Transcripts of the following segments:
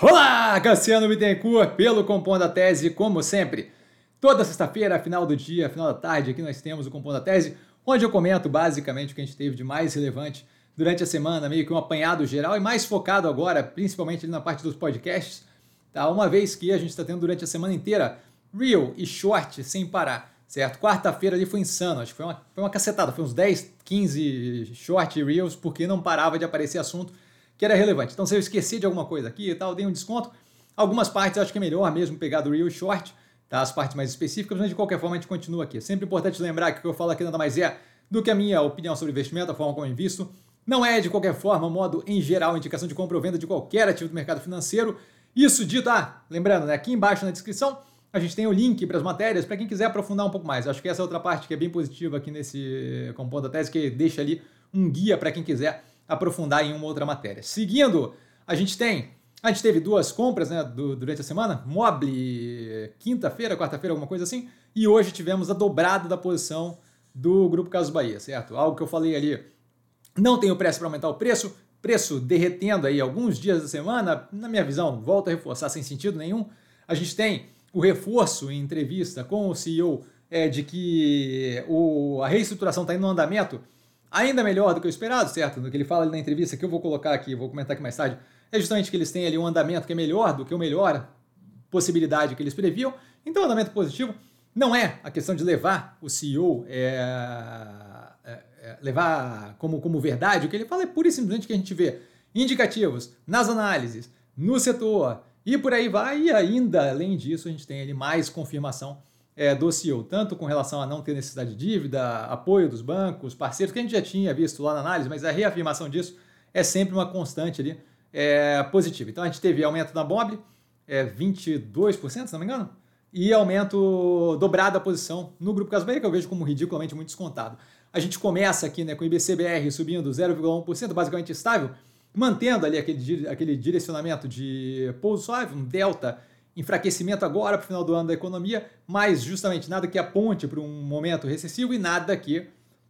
Olá, Cassiano Bittencourt, pelo Compondo a Tese, como sempre. Toda sexta-feira, final do dia, final da tarde, aqui nós temos o Compondo a Tese, onde eu comento basicamente o que a gente teve de mais relevante durante a semana, meio que um apanhado geral e mais focado agora, principalmente na parte dos podcasts, tá? Uma vez que a gente está tendo durante a semana inteira Real e Short sem parar, certo? Quarta-feira ali foi insano, acho que foi uma, foi uma cacetada, foi uns 10, 15 Short Reels, porque não parava de aparecer assunto que era relevante. Então, se eu esquecer de alguma coisa aqui e tal, dei um desconto. Algumas partes eu acho que é melhor mesmo pegar do Real Short, tá? as partes mais específicas, mas de qualquer forma a gente continua aqui. É sempre importante lembrar que o que eu falo aqui nada mais é do que a minha opinião sobre investimento, a forma como eu invisto. Não é, de qualquer forma, modo em geral, indicação de compra ou venda de qualquer ativo do mercado financeiro. Isso dito, ah, lembrando, né, aqui embaixo na descrição a gente tem o link para as matérias para quem quiser aprofundar um pouco mais. Acho que essa é outra parte que é bem positiva aqui nesse compondo da tese, que deixa ali um guia para quem quiser aprofundar em uma outra matéria. Seguindo, a gente tem. A gente teve duas compras né, do, durante a semana, Mobile, quinta-feira, quarta-feira, alguma coisa assim, e hoje tivemos a dobrada da posição do Grupo Casos Bahia, certo? Algo que eu falei ali, não tenho pressa para aumentar o preço, preço derretendo aí alguns dias da semana, na minha visão, volto a reforçar sem sentido nenhum. A gente tem o reforço em entrevista com o CEO é, de que o, a reestruturação está indo no andamento ainda melhor do que o esperado, certo? No que ele fala ali na entrevista, que eu vou colocar aqui, vou comentar aqui mais tarde, é justamente que eles têm ali um andamento que é melhor do que o melhor possibilidade que eles previam. Então, andamento positivo não é a questão de levar o CEO, é, é, é, levar como, como verdade. O que ele fala é pura e simplesmente que a gente vê indicativos nas análises, no setor e por aí vai. E ainda, além disso, a gente tem ali mais confirmação é, do CEO, tanto com relação a não ter necessidade de dívida, apoio dos bancos, parceiros, que a gente já tinha visto lá na análise, mas a reafirmação disso é sempre uma constante ali é, positiva. Então a gente teve aumento na Mobile, é, 22%, se não me engano, e aumento dobrado da posição no Grupo Casbay, que eu vejo como ridiculamente muito descontado. A gente começa aqui né, com o IBCBR subindo 0,1%, basicamente estável, mantendo ali aquele, aquele direcionamento de pouso suave, um delta enfraquecimento agora para o final do ano da economia, mas justamente nada que aponte para um momento recessivo e nada que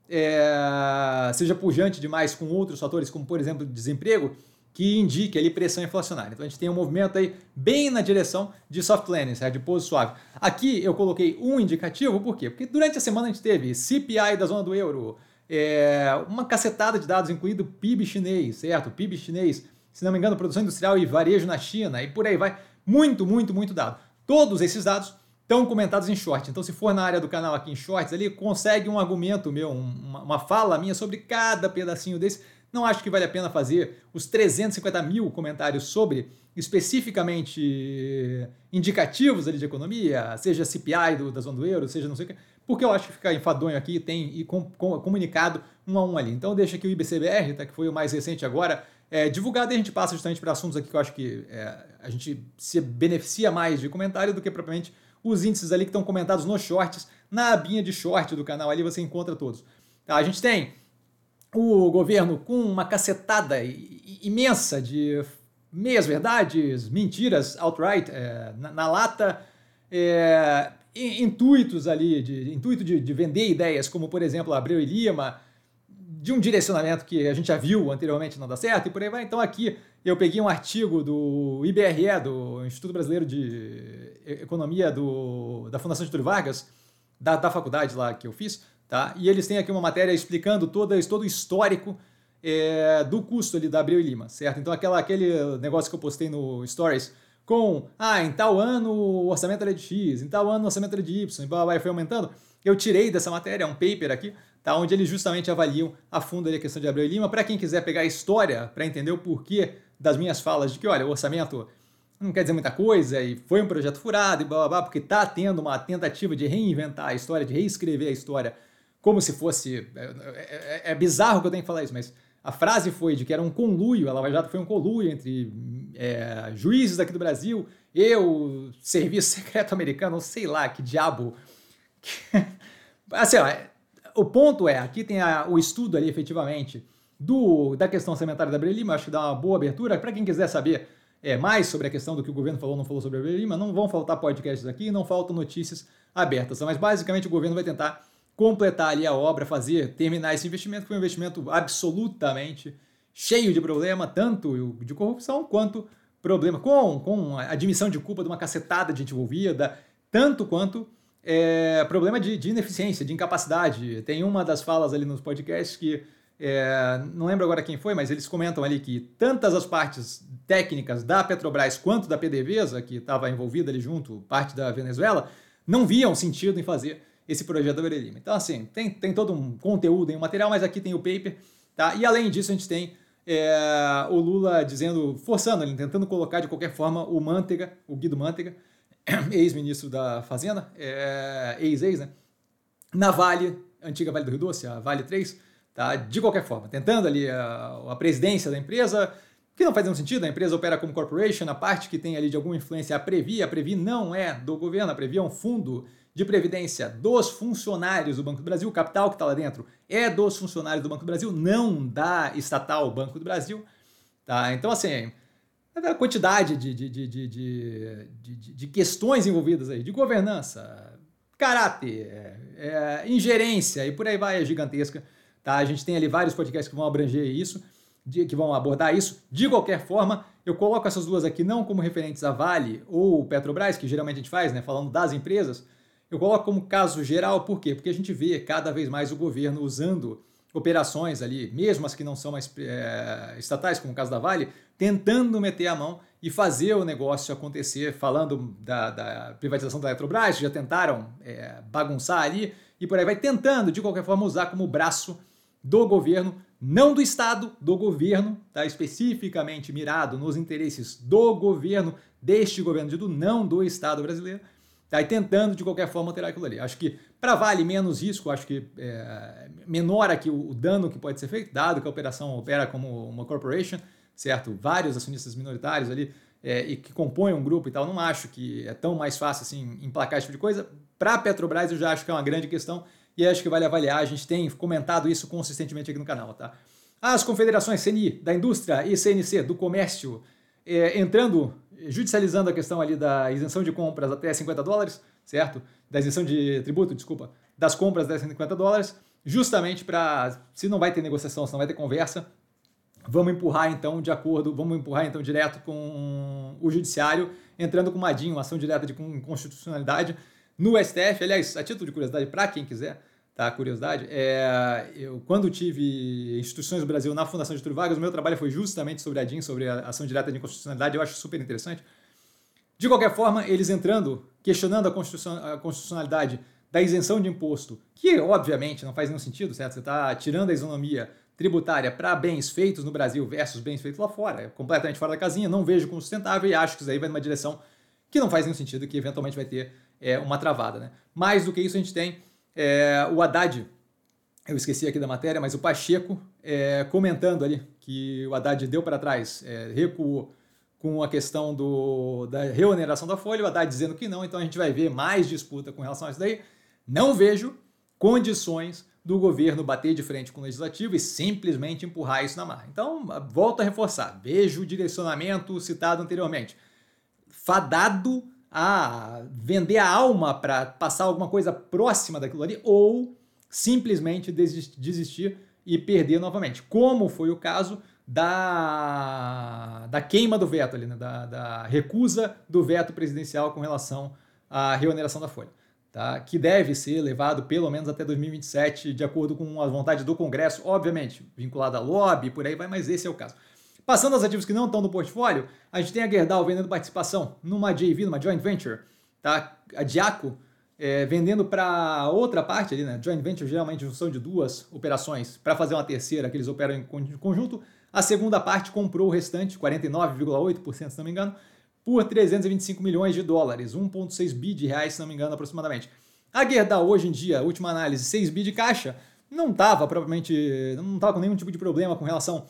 é, seja pujante demais com outros fatores, como por exemplo desemprego, que indique ali pressão inflacionária. Então a gente tem um movimento aí bem na direção de soft landing, certo? de pouso suave. Aqui eu coloquei um indicativo, por quê? Porque durante a semana a gente teve CPI da zona do euro, é, uma cacetada de dados, incluindo PIB chinês, certo? PIB chinês, se não me engano, produção industrial e varejo na China, e por aí vai. Muito, muito, muito dado. Todos esses dados estão comentados em short. Então, se for na área do canal aqui em shorts, ali consegue um argumento meu, uma, uma fala minha sobre cada pedacinho desse. Não acho que vale a pena fazer os 350 mil comentários sobre especificamente indicativos ali de economia, seja CPI do, da zona do euro, seja não sei o que, porque eu acho que fica enfadonho aqui tem e com, com, comunicado um a um ali. Então deixa aqui o IBCBR, tá, que foi o mais recente agora, é, divulgado e a gente passa justamente para assuntos aqui que eu acho que é, a gente se beneficia mais de comentário do que propriamente os índices ali que estão comentados nos shorts, na abinha de short do canal ali você encontra todos. Tá, a gente tem o governo com uma cacetada imensa de meias verdades, mentiras outright, é, na, na, lata, é, intuitos ali, de, intuito de, de, vender ideias, como por exemplo Abreu e Lima, de um direcionamento que a gente já viu anteriormente não dá certo e por aí vai. Então aqui eu peguei um artigo do IBRE, do Instituto Brasileiro de Economia do, da Fundação Getúlio Vargas, da, da faculdade lá que eu fiz, tá? E eles têm aqui uma matéria explicando todo, todo o histórico é, do custo ali da Abreu e Lima, certo? Então aquela, aquele negócio que eu postei no Stories com, ah, em tal ano o orçamento era de X, em tal ano o orçamento era de Y, e blá, blá, foi aumentando, eu tirei dessa matéria, é um paper aqui, tá? onde eles justamente avaliam a fundo a questão de Abreu e Lima. Para quem quiser pegar a história para entender o porquê das minhas falas de que, olha, o orçamento não quer dizer muita coisa e foi um projeto furado e blá blá blá, porque está tendo uma tentativa de reinventar a história, de reescrever a história como se fosse. É, é, é, bizarro que eu tenho que falar isso, mas a frase foi de que era um conluio, a Lava Jato foi um conluio entre é, juízes daqui do Brasil e o serviço secreto americano, sei lá que diabo. assim, ó, o ponto é, aqui tem a, o estudo ali efetivamente do, da questão orçamentária da Abril Lima, acho que dá uma boa abertura. Para quem quiser saber é, mais sobre a questão do que o governo falou ou não falou sobre a Abril Lima, não vão faltar podcasts aqui, não faltam notícias abertas. Mas basicamente o governo vai tentar completar ali a obra, fazer, terminar esse investimento, que foi um investimento absolutamente cheio de problema, tanto de corrupção quanto problema, com, com a admissão de culpa de uma cacetada de gente envolvida, tanto quanto é, problema de, de, ineficiência, de incapacidade. Tem uma das falas ali nos podcasts que, é, não lembro agora quem foi, mas eles comentam ali que tantas as partes técnicas da Petrobras quanto da PDVSA, que estava envolvida ali junto, parte da Venezuela, não viam sentido em fazer esse projeto da Beira Então, assim, tem, tem todo um conteúdo em um material, mas aqui tem o paper, tá? E além disso, a gente tem é, o Lula dizendo, forçando, ele tentando colocar de qualquer forma o Manteiga, o Guido Manteiga, ex-ministro da Fazenda, é, ex-ex, né? Na Vale, antiga Vale do Rio Doce, a Vale 3, tá? De qualquer forma, tentando ali a, a presidência da empresa, que não faz nenhum sentido, a empresa opera como corporation, a parte que tem ali de alguma influência é a Previ, a Previ não é do governo, a Previ é um fundo de previdência dos funcionários do Banco do Brasil, o capital que está lá dentro é dos funcionários do Banco do Brasil, não da estatal Banco do Brasil, tá? Então, assim, a quantidade de, de, de, de, de, questões envolvidas aí, de governança, caráter, é, ingerência e por aí vai, é gigantesca. Tá? A gente tem ali vários podcasts que vão abranger isso, que vão abordar isso. De qualquer forma, eu coloco essas duas aqui não como referentes a Vale ou Petrobras, que geralmente a gente faz, né, falando das empresas. Eu coloco como caso geral, por quê? Porque a gente vê cada vez mais o governo usando operações ali, mesmo as que não são mais é, estatais, como o caso da Vale, tentando meter a mão e fazer o negócio acontecer, falando da, da privatização da Eletrobras, já tentaram é, bagunçar ali, e por aí vai tentando, de qualquer forma, usar como braço do governo, não do Estado, do governo, tá? especificamente mirado nos interesses do governo, deste governo dito, não do Estado brasileiro, tá? e tentando, de qualquer forma, alterar aquilo ali. Acho que para Vale menos risco, acho que é, menor aqui o, o dano que pode ser feito, dado que a operação opera como uma corporation, certo? Vários acionistas minoritários ali é, e que compõem um grupo e tal. Não acho que é tão mais fácil assim emplacar esse tipo de coisa. Para a Petrobras, eu já acho que é uma grande questão e acho que vale avaliar. A gente tem comentado isso consistentemente aqui no canal, tá? As confederações CNI da indústria e CNC do comércio é, entrando, judicializando a questão ali da isenção de compras até 50 dólares, certo? Da isenção de tributo, desculpa, das compras até 150 dólares, justamente para, se não vai ter negociação, se não vai ter conversa, vamos empurrar então de acordo, vamos empurrar então direto com o judiciário, entrando com uma DIN, uma ação direta de constitucionalidade no STF. Aliás, a título de curiosidade, para quem quiser, tá? Curiosidade, é, eu quando tive instituições do Brasil na Fundação de Vargas, o meu trabalho foi justamente sobre a DIN, sobre a ação direta de constitucionalidade, eu acho super interessante. De qualquer forma, eles entrando, questionando a, constitucionalidade da isenção de imposto, que obviamente não faz nenhum sentido, certo? Você está tirando a isonomia tributária para bens feitos no Brasil versus bens feitos lá fora. É completamente fora da casinha, não vejo como sustentável e acho que isso aí vai numa direção que não faz nenhum sentido, que eventualmente vai ter é, uma travada. Né? Mais do que isso, a gente tem é, o Haddad, eu esqueci aqui da matéria, mas o Pacheco é, comentando ali que o Haddad deu para trás, é, recuou com a questão do, da reoneração da folha, o Haddad dizendo que não, então a gente vai ver mais disputa com relação a isso daí. Não vejo condições do governo bater de frente com o legislativo e simplesmente empurrar isso na marra. Então, volto a reforçar, vejo o direcionamento citado anteriormente. Fadado a vender a alma para passar alguma coisa próxima daquilo ali ou simplesmente desistir e perder novamente, como foi o caso da, da queima do veto ali, né? da, da recusa do veto presidencial com relação à reoneração da folha tá? que deve ser levado pelo menos até 2027, de acordo com as vontades do Congresso, obviamente, vinculado a lobby, por aí vai, mas esse é o caso. Passando aos ativos que não estão no portfólio, a gente tem a Gerdau vendendo participação numa JV, numa joint venture, tá? a Diaco é, vendendo para outra parte ali, né? Joint venture geralmente junção de duas operações para fazer uma terceira que eles operam em conjunto. A segunda parte comprou o restante, 49,8%, se não me engano, por 325 milhões de dólares, 1,6 bi de reais, se não me engano, aproximadamente. A Gerdau, hoje em dia, última análise, 6 bi de caixa, não estava provavelmente, não estava com nenhum tipo de problema com relação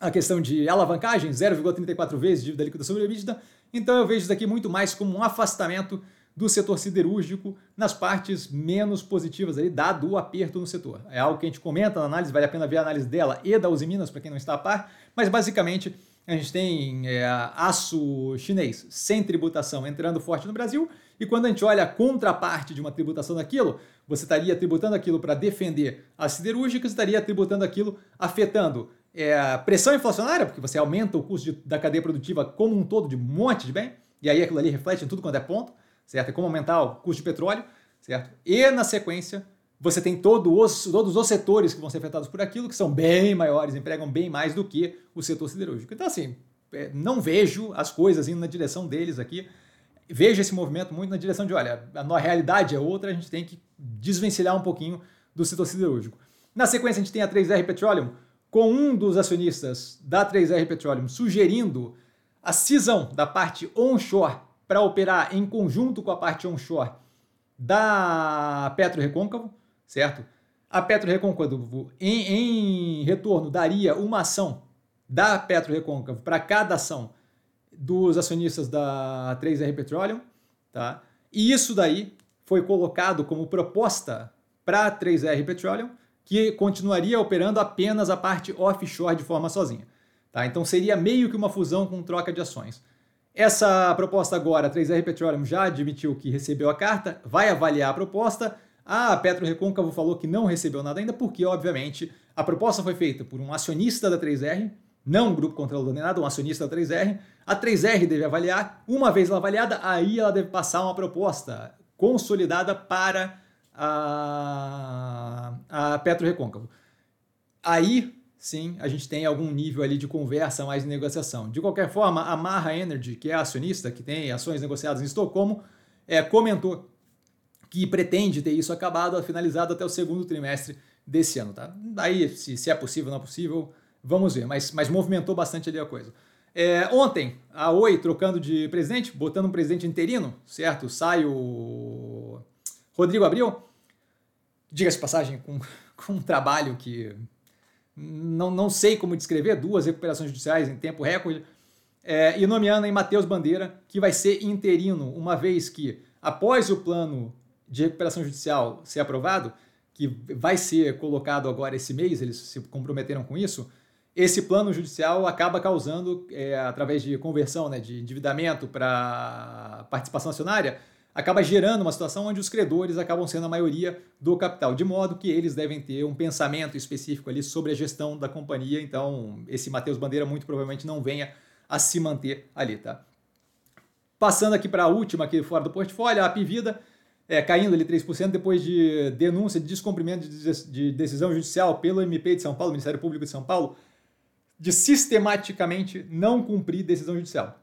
à questão de alavancagem, 0,34 vezes dívida líquida sobre a EBITDA, então eu vejo isso daqui muito mais como um afastamento do setor siderúrgico nas partes menos positivas aí, dado o aperto no setor. É algo que a gente comenta na análise, vale a pena ver a análise dela e da Uzi Minas, para quem não está a par, mas basicamente a gente tem é, aço chinês sem tributação entrando forte no Brasil, e quando a gente olha a contraparte de uma tributação daquilo, você estaria tributando aquilo para defender as siderúrgicas, estaria tributando aquilo afetando é, pressão inflacionária, porque você aumenta o custo de, da cadeia produtiva como um todo de um monte de bem, e aí aquilo ali reflete em tudo quanto é ponto, certo? É como aumentar o custo de petróleo, certo? E na sequência, você tem todo os, todos os setores que vão ser afetados por aquilo, que são bem maiores, empregam bem mais do que o setor siderúrgico. Então, assim, é, não vejo as coisas indo na direção deles aqui. Vejo esse movimento muito na direção de, olha, a realidade é outra, a gente tem que desvencilhar um pouquinho do setor siderúrgico. Na sequência, a gente tem a 3R Petroleum, com um dos acionistas da 3R Petroleum sugerindo a cisão da parte onshore para operar em conjunto com a parte onshore da Petro Recôncavo, certo? A Petro Recôncavo, em, em retorno, daria uma ação da Petro Recôncavo para cada ação dos acionistas da 3R Petroleum, tá? E isso daí foi colocado como proposta para a 3R Petroleum, que continuaria operando apenas a parte offshore de forma sozinha. Tá? Então seria meio que uma fusão com troca de ações. Essa proposta agora, a 3R Petroleum já admitiu que recebeu a carta, vai avaliar a proposta. A Petro Recôncavo falou que não recebeu nada ainda, porque, obviamente, a proposta foi feita por um acionista da 3R, não um grupo controlador nem nada, um acionista da 3R. A 3R deve avaliar, uma vez avaliada, aí ela deve passar uma proposta consolidada para a, a Petro Recôncavo. Aí sim a gente tem algum nível ali de conversa mais de negociação. De qualquer forma, a Marra Energy, que é acionista, que tem ações negociadas em Estocolmo, é, comentou que pretende ter isso acabado, finalizado até o segundo trimestre desse ano. Tá? Daí, se, se é possível não é possível, vamos ver, mas, mas movimentou bastante ali a coisa. É, ontem, a Oi trocando de presidente, botando um presidente interino, certo? Sai o Rodrigo Abril, diga-se passagem, com, com um trabalho que não, não sei como descrever, duas recuperações judiciais em tempo recorde, é, e nomeando em Matheus Bandeira, que vai ser interino, uma vez que, após o plano de recuperação judicial ser aprovado, que vai ser colocado agora esse mês, eles se comprometeram com isso, esse plano judicial acaba causando, é, através de conversão né, de endividamento para participação acionária, acaba gerando uma situação onde os credores acabam sendo a maioria do capital, de modo que eles devem ter um pensamento específico ali sobre a gestão da companhia. Então, esse Matheus Bandeira muito provavelmente não venha a se manter ali, tá? Passando aqui para a última aqui fora do portfólio, a Apivida, é, caindo ali 3% depois de denúncia de descumprimento de decisão judicial pelo MP de São Paulo, Ministério Público de São Paulo, de sistematicamente não cumprir decisão judicial.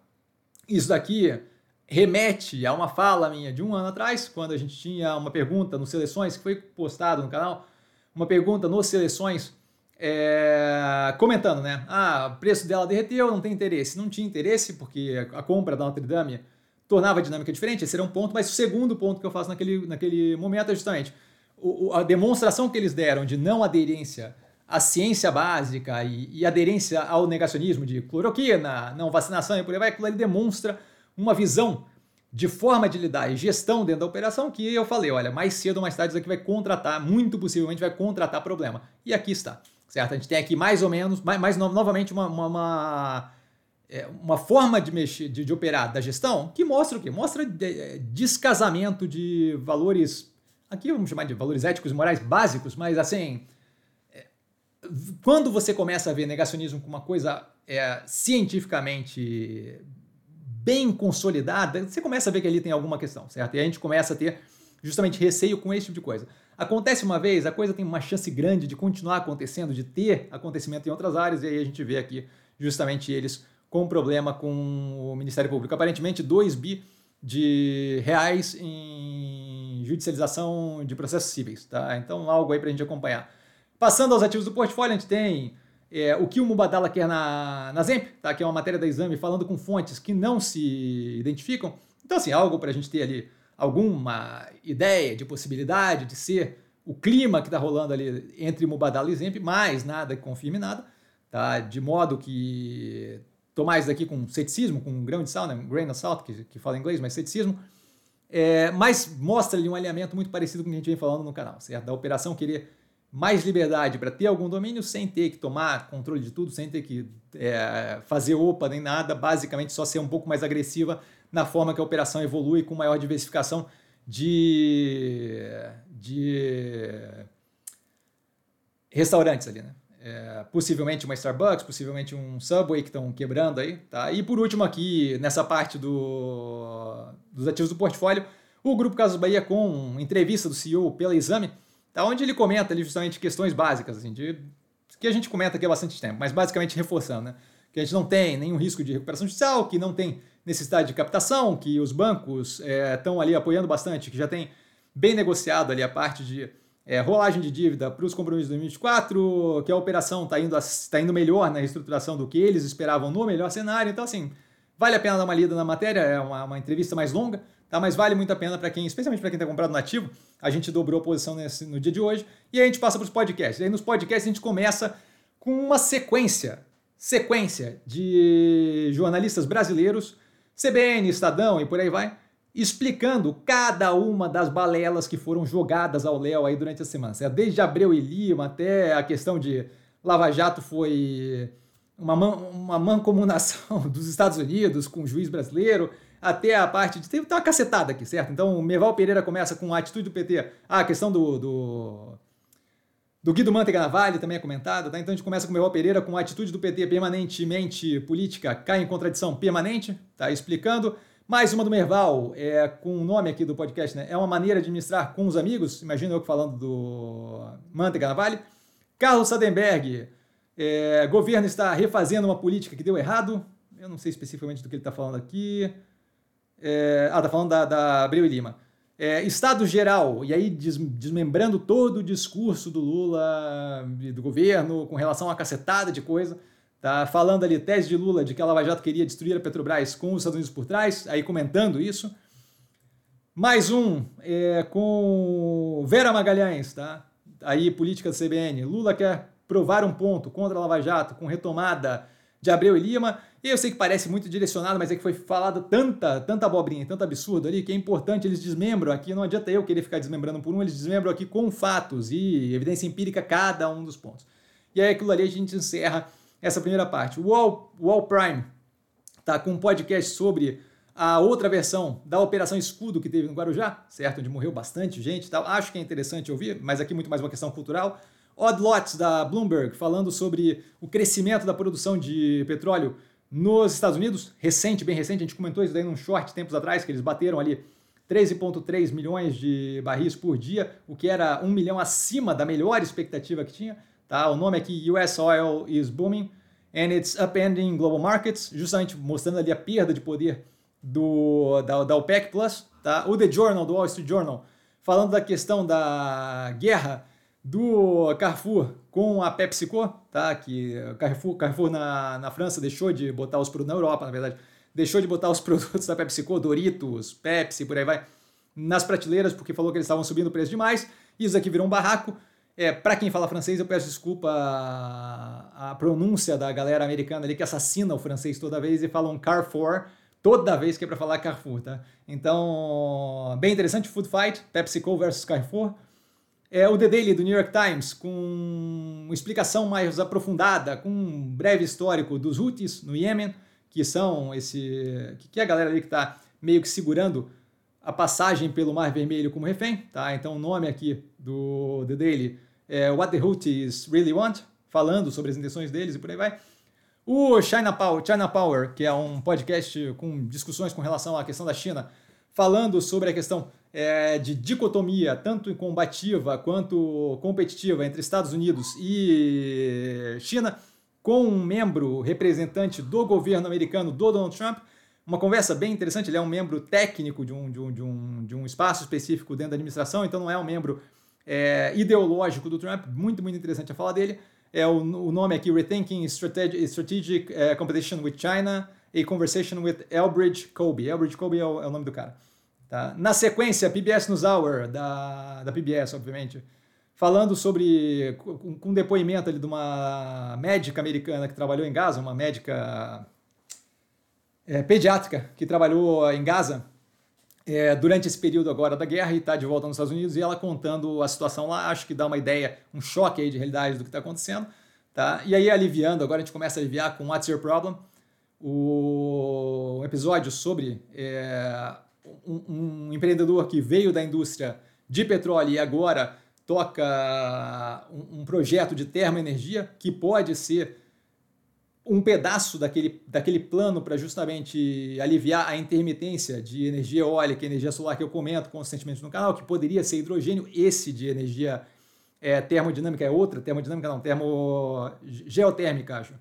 Isso daqui remete a uma fala minha de um ano atrás, quando a gente tinha uma pergunta no Seleções, que foi postado no canal, uma pergunta nos Seleções, é, comentando, né? Ah, o preço dela derreteu, não tem interesse. Não tinha interesse, porque a compra da Notre Dame tornava a dinâmica diferente, esse era um ponto, mas o segundo ponto que eu faço naquele, naquele momento é justamente o, a demonstração que eles deram de não aderência à ciência básica e, e aderência ao negacionismo de cloroquina, não vacinação e por aí vai, aquilo ali demonstra uma visão de forma de lidar e gestão dentro da operação que eu falei, olha, mais cedo ou mais tarde isso aqui vai contratar, muito possivelmente vai contratar problema. E aqui está, certo? A gente tem aqui mais ou menos, mais, mais novamente uma, uma, uma, é, uma forma de mexer, de, de, operar da gestão que mostra o quê? Mostra é, descasamento de valores, aqui vamos chamar de valores éticos e morais básicos, mas assim, é, quando você começa a ver negacionismo como uma coisa é, cientificamente bem consolidada, você começa a ver que ali tem alguma questão, certo? E a gente começa a ter justamente receio com esse tipo de coisa. Acontece uma vez, a coisa tem uma chance grande de continuar acontecendo, de ter acontecimento em outras áreas, e aí a gente vê aqui justamente eles com problema com o Ministério Público. Aparentemente, 2 bi de reais em judicialização de processos cíveis, tá? Então, algo aí para a gente acompanhar. Passando aos ativos do portfólio, a gente tem é, o que o Mubadala quer na, na Zemp, tá? que é uma matéria da Exame, falando com fontes que não se identificam. Então, assim, algo para a gente ter ali alguma ideia de possibilidade de ser o clima que está rolando ali entre Mubadala e Zemp, mais nada que confirme nada, tá? de modo que tomar isso daqui com ceticismo, com um grão de sal, né? um grain of salt, que, que fala inglês, mas ceticismo, é, mas mostra ali um alinhamento muito parecido com o que a gente vem falando no canal, certo? Da operação querer mais liberdade para ter algum domínio sem ter que tomar controle de tudo, sem ter que é, fazer OPA nem nada, basicamente só ser um pouco mais agressiva na forma que a operação evolui com maior diversificação de, de restaurantes ali, né? é, possivelmente uma Starbucks, possivelmente um Subway que estão quebrando aí, tá? E por último aqui, nessa parte do, dos ativos do portfólio, o Grupo Casas Bahia com entrevista do CEO pela Exame, onde ele comenta ali justamente questões básicas, assim, de, que a gente comenta aqui há bastante tempo, mas basicamente reforçando, né? Que a gente não tem nenhum risco de recuperação judicial, que não tem necessidade de captação, que os bancos estão é, ali apoiando bastante, que já tem bem negociado ali a parte de é, rolagem de dívida para os compromissos de 2024, que a operação está indo, tá indo melhor na reestruturação do que eles esperavam no melhor cenário. Então, assim, vale a pena dar uma lida na matéria, é uma, uma entrevista mais longa, tá? mas vale muito a pena para quem, especialmente para quem está comprado nativo. A gente dobrou a posição nesse, no dia de hoje e a gente passa para os podcasts. E aí nos podcasts a gente começa com uma sequência, sequência de jornalistas brasileiros, CBN, Estadão e por aí vai, explicando cada uma das balelas que foram jogadas ao Léo aí durante a semana. Desde Abreu e Lima até a questão de Lava Jato foi uma, man, uma mancomunação dos Estados Unidos com o juiz brasileiro, até a parte de. Tem uma cacetada aqui, certo? Então o Meval Pereira começa com a atitude do PT. Ah, a questão do, do, do Guido Mantega Navalli também é comentada, tá? Então a gente começa com o Meval Pereira com a atitude do PT permanentemente política cai em contradição permanente, tá? Explicando. Mais uma do Merval, é, com o nome aqui do podcast, né? É uma maneira de administrar com os amigos. Imagina eu falando do Mantega Navalli. Carlos Sadenberg, é, governo está refazendo uma política que deu errado. Eu não sei especificamente do que ele está falando aqui. É, ah, está falando da, da Abreu e Lima. É, estado geral, e aí des, desmembrando todo o discurso do Lula e do governo com relação a cacetada de coisa. Tá falando ali, tese de Lula, de que a Lava Jato queria destruir a Petrobras com os Estados Unidos por trás, aí comentando isso. Mais um é, com Vera Magalhães, tá? Aí, política da CBN. Lula quer provar um ponto contra a Lava Jato com retomada de Abreu e Lima. E eu sei que parece muito direcionado, mas é que foi falado tanta, tanta abobrinha, tanto absurdo ali, que é importante, eles desmembram aqui, não adianta eu querer ficar desmembrando por um, eles desmembram aqui com fatos e evidência empírica cada um dos pontos. E aí aquilo ali a gente encerra essa primeira parte. O Wall, Wall Prime tá com um podcast sobre a outra versão da Operação Escudo que teve no Guarujá, certo? Onde morreu bastante gente tal. Acho que é interessante ouvir, mas aqui muito mais uma questão cultural. Odd Lots da Bloomberg falando sobre o crescimento da produção de petróleo nos Estados Unidos, recente, bem recente, a gente comentou isso daí num short tempos atrás, que eles bateram ali 13,3 milhões de barris por dia, o que era um milhão acima da melhor expectativa que tinha. Tá? O nome aqui, US Oil is Booming and it's upending global markets, justamente mostrando ali a perda de poder do, da, da OPEC+. Plus, tá? O The Journal, do Wall Street Journal, falando da questão da guerra do Carrefour com a PepsiCo, tá? que Carrefour, Carrefour na, na França deixou de botar os produtos, na Europa, na verdade, deixou de botar os produtos da PepsiCo, Doritos, Pepsi, por aí vai, nas prateleiras, porque falou que eles estavam subindo o preço demais. Isso aqui virou um barraco. É, para quem fala francês, eu peço desculpa a, a, pronúncia da galera americana ali que assassina o francês toda vez e falam Carrefour toda vez que é para falar Carrefour, tá? Então, bem interessante, Food Fight, PepsiCo versus Carrefour. É o The Daily do New York Times, com uma explicação mais aprofundada, com um breve histórico dos Houthis no Iêmen, que são esse. que é a galera ali que está meio que segurando a passagem pelo Mar Vermelho como refém, tá? Então o nome aqui do The Daily é, What the Houthis Really Want, falando sobre as intenções deles e por aí vai. O China Power, China Power, que é um podcast com discussões com relação à questão da China, falando sobre a questão é, de dicotomia, tanto combativa quanto competitiva entre Estados Unidos e China, com um membro representante do governo americano, do Donald Trump. Uma conversa bem interessante, ele é um membro técnico de um, de um, de um, de um espaço específico dentro da administração, então não é um membro é, ideológico do Trump, muito, muito interessante a fala dele. É o, o nome aqui, Rethinking Strategic, Strategic uh, Competition with China, a Conversation with Elbridge Colby. Elbridge Colby é o, é o nome do cara. Tá? Na sequência, PBS NewsHour, da, da PBS, obviamente, falando sobre, com, com um depoimento ali de uma médica americana que trabalhou em Gaza, uma médica é, pediátrica que trabalhou em Gaza, é, durante esse período agora da guerra e está de volta nos Estados Unidos e ela contando a situação lá, acho que dá uma ideia, um choque aí de realidade do que está acontecendo, tá? E aí aliviando, agora a gente começa a aliviar com What's Your Problem, o episódio sobre é, um, empreendedor que veio da indústria de petróleo e agora toca um, um projeto de termoenergia que pode ser um pedaço daquele, daquele plano para justamente aliviar a intermitência de energia eólica, energia solar que eu comento constantemente no canal, que poderia ser hidrogênio, esse de energia é, termodinâmica é outra, termodinâmica não, termo geotérmica, acho,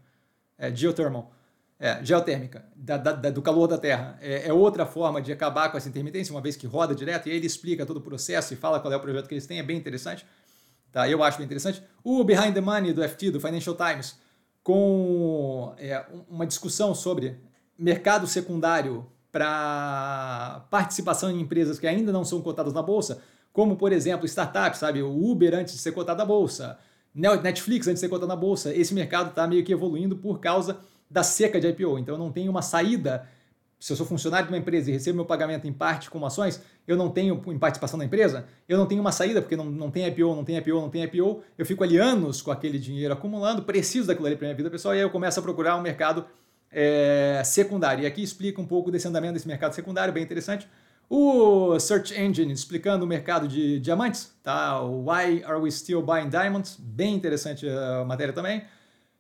é, geothermal, é, geotérmica, da, da, do calor da Terra. É, é, outra forma de acabar com essa intermitência, uma vez que roda direto, e aí ele explica todo o processo e fala qual é o projeto que eles têm, é bem interessante. Tá, eu acho bem interessante. O Behind the Money do FT, do Financial Times, com é, uma discussão sobre mercado secundário para participação em empresas que ainda não são cotadas na bolsa, como por exemplo startups, sabe, o Uber antes de ser cotado na bolsa, Netflix antes de ser cotado na bolsa. Esse mercado está meio que evoluindo por causa da seca de IPO. Então não tem uma saída se eu sou funcionário de uma empresa e recebo meu pagamento em parte como ações, eu não tenho em participação na empresa, eu não tenho uma saída, porque não, não tem IPO, não tem IPO, não tem IPO, eu fico ali anos com aquele dinheiro acumulando, preciso daquilo ali para minha vida pessoal, e aí eu começo a procurar um mercado é, secundário. E aqui explica um pouco desse andamento desse mercado secundário, bem interessante. O Search Engine explicando o mercado de diamantes, tá? Why are we still buying diamonds? Bem interessante a matéria também.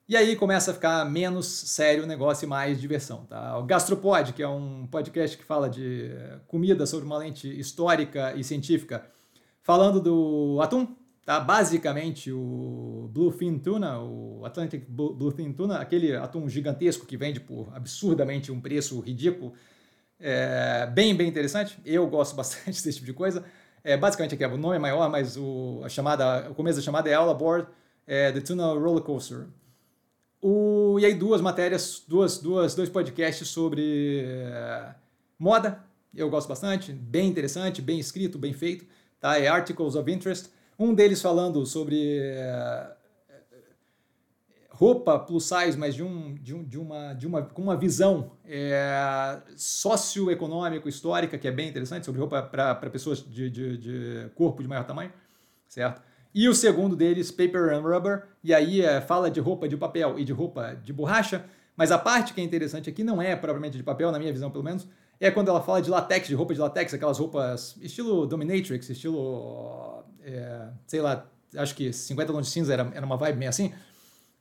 E aí começa a ficar menos sério o negócio e mais diversão. Tá? O Gastropod, que é um podcast que fala de comida sobre uma lente histórica e científica, falando do atum, tá? basicamente o Bluefin Tuna, o Atlantic Bluefin Tuna, aquele atum gigantesco que vende por absurdamente um preço ridículo, é bem, bem interessante. Eu gosto bastante desse tipo de coisa. É, basicamente aqui, o nome é maior, mas o, a chamada, o começo da chamada é All Aboard é, The Tuna Roller Coaster. O, e aí duas matérias, duas, duas, dois podcasts sobre uh, moda. Eu gosto bastante, bem interessante, bem escrito, bem feito. Tá? É Articles of Interest. Um deles falando sobre uh, roupa plus size, mas de, um, de, um, de, uma, de uma, com uma visão é, socioeconômico, histórica, que é bem interessante, sobre roupa para pessoas de, de, de corpo de maior tamanho, certo? E o segundo deles, Paper and Rubber, e aí é, fala de roupa de papel e de roupa de borracha, mas a parte que é interessante aqui não é propriamente de papel, na minha visão pelo menos, é quando ela fala de latex, de roupa de latex, aquelas roupas estilo Dominatrix, estilo, é, sei lá, acho que 50 tons de cinza era, era uma vibe meio assim.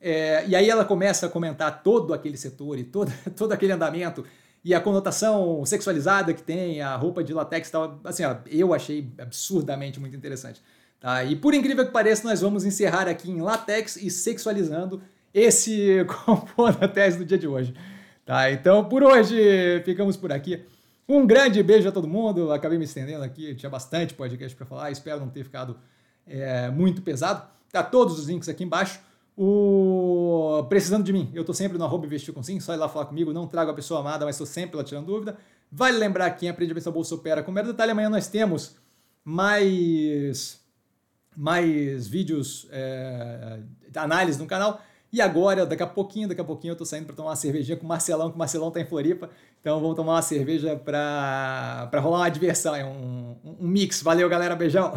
É, e aí ela começa a comentar todo aquele setor e todo, todo aquele andamento e a conotação sexualizada que tem, a roupa de latex e tal, assim, ó, eu achei absurdamente muito interessante. Tá? E por incrível que pareça, nós vamos encerrar aqui em latex e sexualizando esse compondo a tese do dia de hoje. Tá? Então, por hoje, ficamos por aqui. Um grande beijo a todo mundo. Acabei me estendendo aqui, tinha bastante podcast para falar. Espero não ter ficado é, muito pesado. Tá todos os links aqui embaixo. O... Precisando de mim, eu estou sempre no arroba investir com sim, só ir lá falar comigo, não trago a pessoa amada, mas estou sempre lá tirando dúvida. Vale lembrar que quem aprende a pensar bolsa opera com mero detalhe, amanhã nós temos mais mais vídeos, é, análise no canal. E agora, daqui a pouquinho, daqui a pouquinho eu tô saindo para tomar uma cervejinha com o Marcelão, que o Marcelão tá em Floripa. Então vamos tomar uma cerveja para rolar uma diversão, um, um mix. Valeu, galera, beijão!